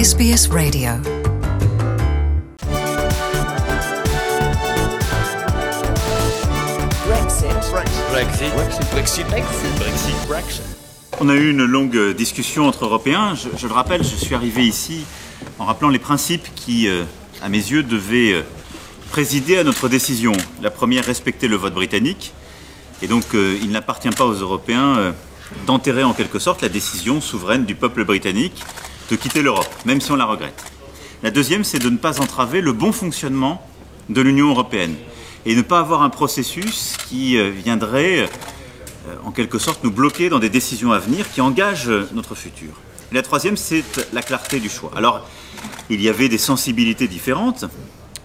SBS Radio. Brexit. Brexit. Brexit. Brexit. On a eu une longue discussion entre Européens. Je, je le rappelle, je suis arrivé ici en rappelant les principes qui, euh, à mes yeux, devaient euh, présider à notre décision. La première, respecter le vote britannique. Et donc, euh, il n'appartient pas aux Européens euh, d'enterrer en quelque sorte la décision souveraine du peuple britannique de quitter l'Europe, même si on la regrette. La deuxième, c'est de ne pas entraver le bon fonctionnement de l'Union européenne et ne pas avoir un processus qui euh, viendrait euh, en quelque sorte nous bloquer dans des décisions à venir qui engagent notre futur. Et la troisième, c'est la clarté du choix. Alors, il y avait des sensibilités différentes,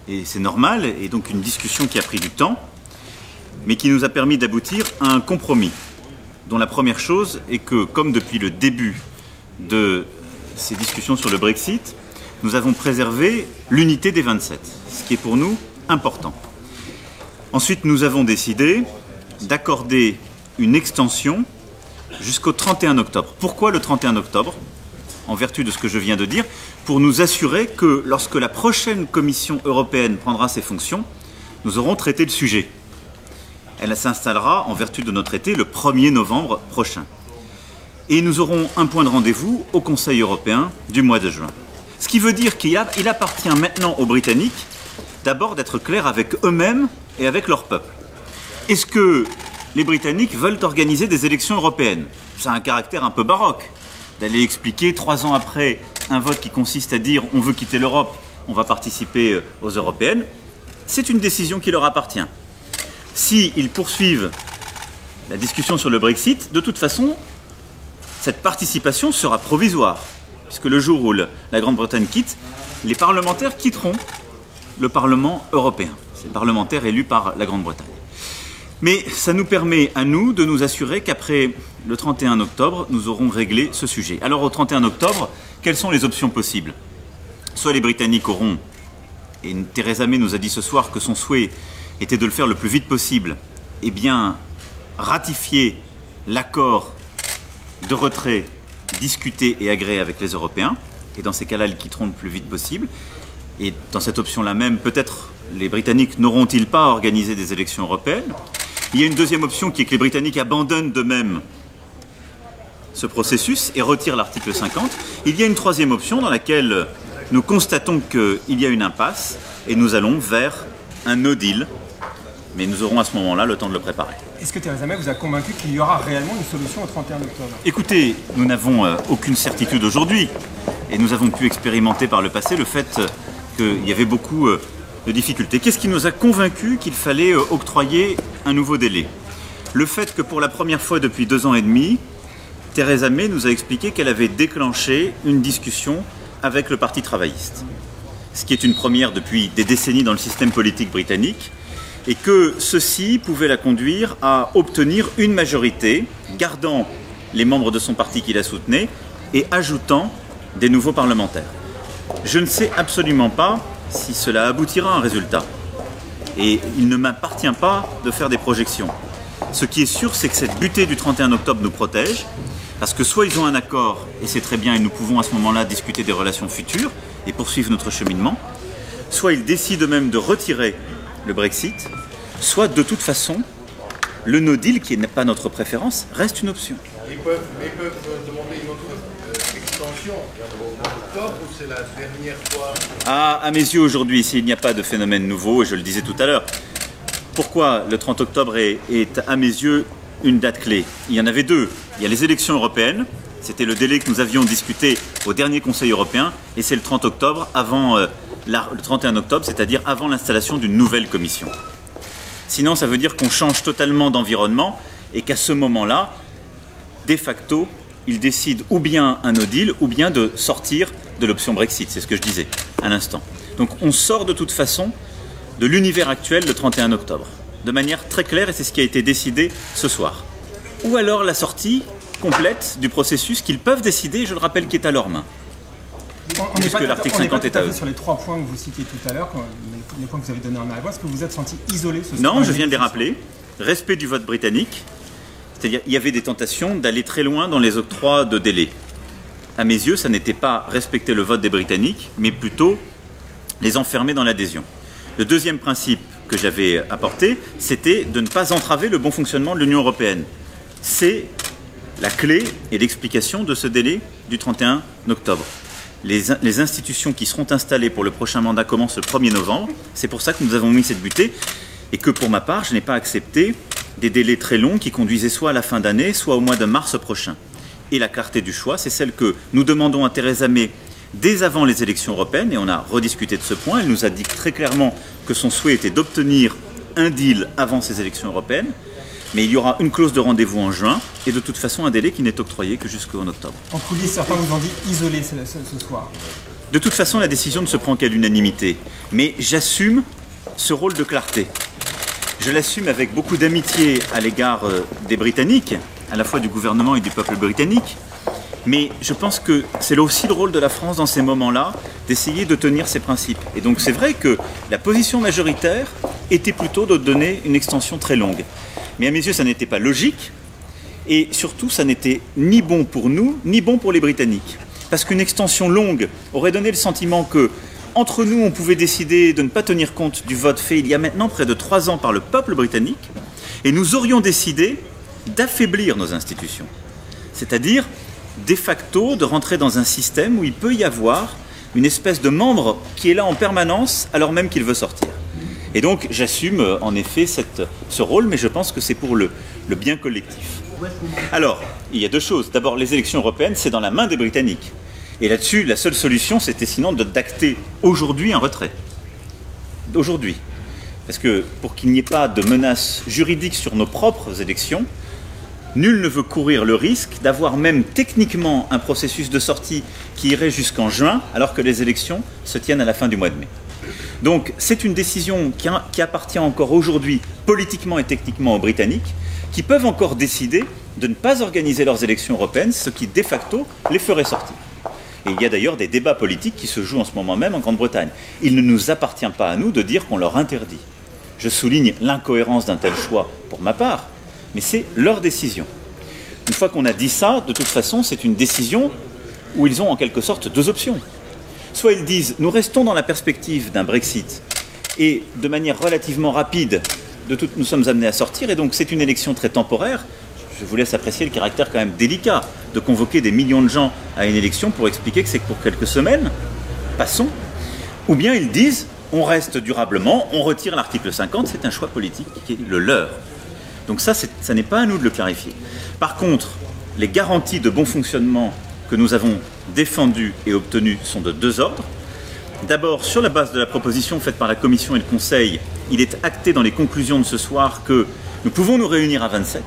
et c'est normal, et donc une discussion qui a pris du temps, mais qui nous a permis d'aboutir à un compromis, dont la première chose est que, comme depuis le début de ces discussions sur le Brexit, nous avons préservé l'unité des 27, ce qui est pour nous important. Ensuite, nous avons décidé d'accorder une extension jusqu'au 31 octobre. Pourquoi le 31 octobre? En vertu de ce que je viens de dire, pour nous assurer que lorsque la prochaine Commission européenne prendra ses fonctions, nous aurons traité le sujet. Elle s'installera en vertu de notre été le 1er novembre prochain. Et nous aurons un point de rendez-vous au Conseil européen du mois de juin. Ce qui veut dire qu'il appartient maintenant aux Britanniques d'abord d'être clairs avec eux-mêmes et avec leur peuple. Est-ce que les Britanniques veulent organiser des élections européennes? Ça a un caractère un peu baroque d'aller expliquer trois ans après un vote qui consiste à dire on veut quitter l'Europe, on va participer euh, aux européennes. C'est une décision qui leur appartient. S'ils poursuivent la discussion sur le Brexit, de toute façon, cette participation sera provisoire, puisque le jour où la Grande-Bretagne quitte, les parlementaires quitteront le Parlement européen. C'est le parlementaire élu par la Grande-Bretagne. Mais ça nous permet à nous de nous assurer qu'après le 31 octobre, nous aurons réglé ce sujet. Alors au 31 octobre, quelles sont les options possibles? Soit les Britanniques auront, et Theresa May nous a dit ce soir que son souhait était de le faire le plus vite possible, eh bien, ratifier l'accord de retrait discuté et agréé avec les Européens. Et dans ces cas-là, ils quitteront le plus vite possible. Et dans cette option-là même, peut-être les Britanniques n'auront-ils pas organisé des élections européennes Il y a une deuxième option qui est que les Britanniques abandonnent d'eux-mêmes ce processus et retirent l'article 50. Il y a une troisième option dans laquelle nous constatons qu'il y a une impasse et nous allons vers un no deal. Mais nous aurons à ce moment-là le temps de le préparer. Est-ce que Theresa May vous a convaincu qu'il y aura réellement une solution au 31 octobre? Écoutez, nous n'avons euh, aucune certitude aujourd'hui. Et nous avons pu expérimenter par le passé le fait euh, qu'il y avait beaucoup euh, de difficultés. Qu'est-ce qui nous a convaincus qu'il fallait octroyer un nouveau délai? Le fait que pour la première fois depuis deux ans et demi, Theresa May nous a expliqué qu'elle avait déclenché une discussion avec le Parti travailliste, ce qui est une première depuis des décennies dans le système politique britannique, et que ceci pouvait la conduire à obtenir une majorité, gardant les membres de son parti qui la soutenaient et ajoutant des nouveaux parlementaires. Je ne sais absolument pas si cela aboutira à un résultat. Et il ne m'appartient pas de faire des projections. Ce qui est sûr, c'est que cette butée du 31 octobre nous protège, parce que soit ils ont un accord, et c'est très bien, et nous pouvons à ce moment-là discuter des relations futures et poursuivre notre cheminement, soit ils décident eux-mêmes de retirer le Brexit, soit de toute façon, le no deal, qui n'est pas notre préférence, reste une option. Ils peuvent, mais ils peuvent demander une autre euh, extension au mois d'octobre ou c'est la dernière fois? À, à mes yeux aujourd'hui, s'il n'y a pas de phénomène nouveau, et je le disais tout à l'heure, pourquoi le 30 octobre est, est, à mes yeux une date clé? Il y en avait deux. Il y a les élections européennes, c'était le délai que nous avions discuté au dernier Conseil européen, et c'est le 30 octobre, avant euh, le 31 octobre, c'est-à-dire avant l'installation d'une nouvelle commission. Sinon, ça veut dire qu'on change totalement d'environnement et qu'à ce moment-là, de facto, ils décident ou bien un no deal ou bien de sortir de l'option Brexit. C'est ce que je disais à l'instant. Donc on sort de toute façon de l'univers actuel le 31 octobre, de manière très claire et c'est ce qui a été décidé ce soir. Ou alors la sortie complète du processus qu'ils peuvent décider, je le rappelle, qui est à leurs mains. On- Puisque l'article on n'est pas 50 tout est à eux. sur les trois points que vous citiez tout à l'heure, les, points que vous avez donnés en arrivant. Est-ce que vous vous êtes senti isolé ce Non, je viens de les rappeler. Respect du vote britannique, c'est-à-dire il y avait des tentations d'aller très loin dans les octrois de délai. à mes yeux, ça n'était pas respecter le vote des Britanniques, mais plutôt les enfermer dans l'adhésion. Le deuxième principe que j'avais apporté, c'était de ne pas entraver le bon fonctionnement de l'Union européenne. C'est la clé et l'explication de ce délai du 31 octobre. Les, institutions qui seront installées pour le prochain mandat commencent le 1er novembre. C'est pour ça que nous avons mis cette butée et que pour ma part, je n'ai pas accepté des délais très longs qui conduisaient soit à la fin d'année, soit au mois de mars prochain. Et la clarté du choix, c'est celle que nous demandons à Theresa May dès avant les élections européennes, et on a rediscuté de ce point. Elle nous a dit très clairement que son souhait était d'obtenir un deal avant ces élections européennes. Mais il y aura une clause de rendez-vous en juin et de toute façon un délai qui n'est octroyé que jusqu'en octobre. En coulisses, certains vous ont dit isolé ce, ce, ce soir. De toute façon, la décision ne se prend qu'à l'unanimité. Mais j'assume ce rôle de clarté. Je l'assume avec beaucoup d'amitié à l'égard des Britanniques, à la fois du gouvernement et du peuple britannique. Mais je pense que c'est aussi le rôle de la France dans ces moments-là d'essayer de tenir ses principes. Et donc c'est vrai que la position majoritaire était plutôt de donner une extension très longue. Mais à mes yeux, ça n'était pas logique. Et surtout, ça n'était ni bon pour nous, ni bon pour les Britanniques. Parce qu'une extension longue aurait donné le sentiment que, entre nous, on pouvait décider de ne pas tenir compte du vote fait il y a maintenant près de trois ans par le peuple britannique, et nous aurions décidé d'affaiblir nos institutions. C'est-à-dire, de facto, de rentrer dans un système où il peut y avoir une espèce de membre qui est là en permanence alors même qu'il veut sortir. Et donc, j'assume en effet ce rôle, mais je pense que c'est pour le, le bien collectif. Alors, il y a deux choses. D'abord, les élections européennes, c'est dans la main des Britanniques. Et là-dessus, la seule solution, c'était sinon d'acter aujourd'hui un retrait. Aujourd'hui. Parce que pour qu'il n'y ait pas de menace juridique sur nos propres élections, nul ne veut courir le risque d'avoir même techniquement un processus de sortie qui irait jusqu'en juin, alors que les élections se tiennent à la fin du mois de mai. Donc c'est une décision qui, appartient encore aujourd'hui politiquement et techniquement aux Britanniques, qui peuvent encore décider de ne pas organiser leurs élections européennes, ce qui de facto les ferait sortir. Et il y a d'ailleurs des débats politiques qui se jouent en ce moment même en Grande-Bretagne. Il ne nous appartient pas à nous de dire qu'on leur interdit. Je souligne l'incohérence d'un tel choix pour ma part, mais c'est leur décision. Une fois qu'on a dit ça, de toute façon, c'est une décision où ils ont en quelque sorte deux options. Soit ils disent nous restons dans la perspective d'un Brexit et de manière relativement rapide, nous sommes amenés à sortir, et donc c'est une élection très temporaire. Je vous laisse apprécier le caractère quand même délicat de convoquer des millions de gens à une élection pour expliquer que c'est que pour quelques semaines, passons. Ou bien ils disent on reste durablement, on retire l'article 50, c'est un choix politique qui est le leur. Donc ça, ça n'est pas à nous de le clarifier. Par contre, les garanties de bon fonctionnement que nous avons défendues et obtenues sont de deux ordres. D'abord, sur la base de la proposition faite par la Commission et le Conseil, il est acté dans les conclusions de ce soir que nous pouvons nous réunir à 27.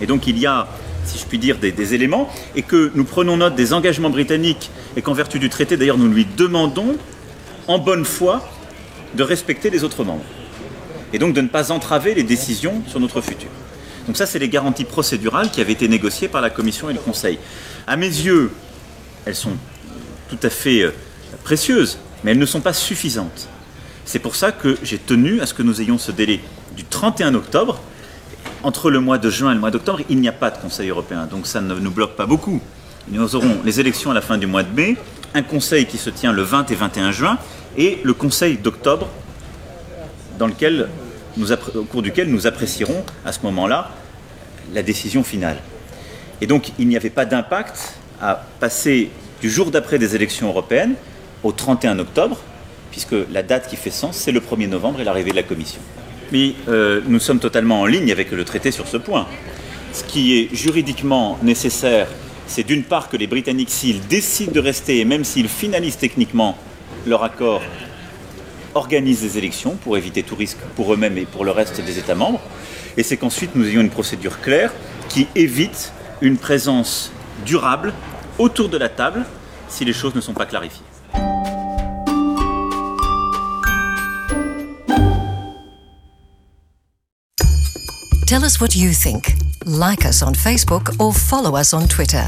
Et donc il y a, si je puis dire, des, des éléments, et que nous prenons note des engagements britanniques, et qu'en vertu du traité, d'ailleurs, nous lui demandons, en bonne foi, de respecter les autres membres. Et donc de ne pas entraver les décisions sur notre futur. Donc ça, c'est les garanties procédurales qui avaient été négociées par la Commission et le Conseil. À mes yeux, elles sont tout à fait précieuses, mais elles ne sont pas suffisantes. C'est pour ça que j'ai tenu à ce que nous ayons ce délai du 31 octobre. Entre le mois de juin et le mois d'octobre, il n'y a pas de Conseil européen, donc ça ne nous bloque pas beaucoup. Nous aurons les élections à la fin du mois de mai, un Conseil qui se tient le 20 et 21 juin, et le Conseil d'octobre, dans lequel au cours duquel nous apprécierons à ce moment-là la décision finale. Et donc il n'y avait pas d'impact à passer du jour d'après des élections européennes au 31 octobre, puisque la date qui fait sens, c'est le 1er novembre et l'arrivée de la Commission. Mais euh, nous sommes totalement en ligne avec le traité sur ce point. Ce qui est juridiquement nécessaire, c'est d'une part que les Britanniques, s'ils décident de rester, et même s'ils finalisent techniquement leur accord, organisent des élections pour éviter tout risque pour eux-mêmes et pour le reste des États membres. Et c'est qu'ensuite nous ayons une procédure claire qui évite une présence durable autour de la table si les choses ne sont pas clarifiées. Tell us what you think. Like us on Facebook or follow us on Twitter.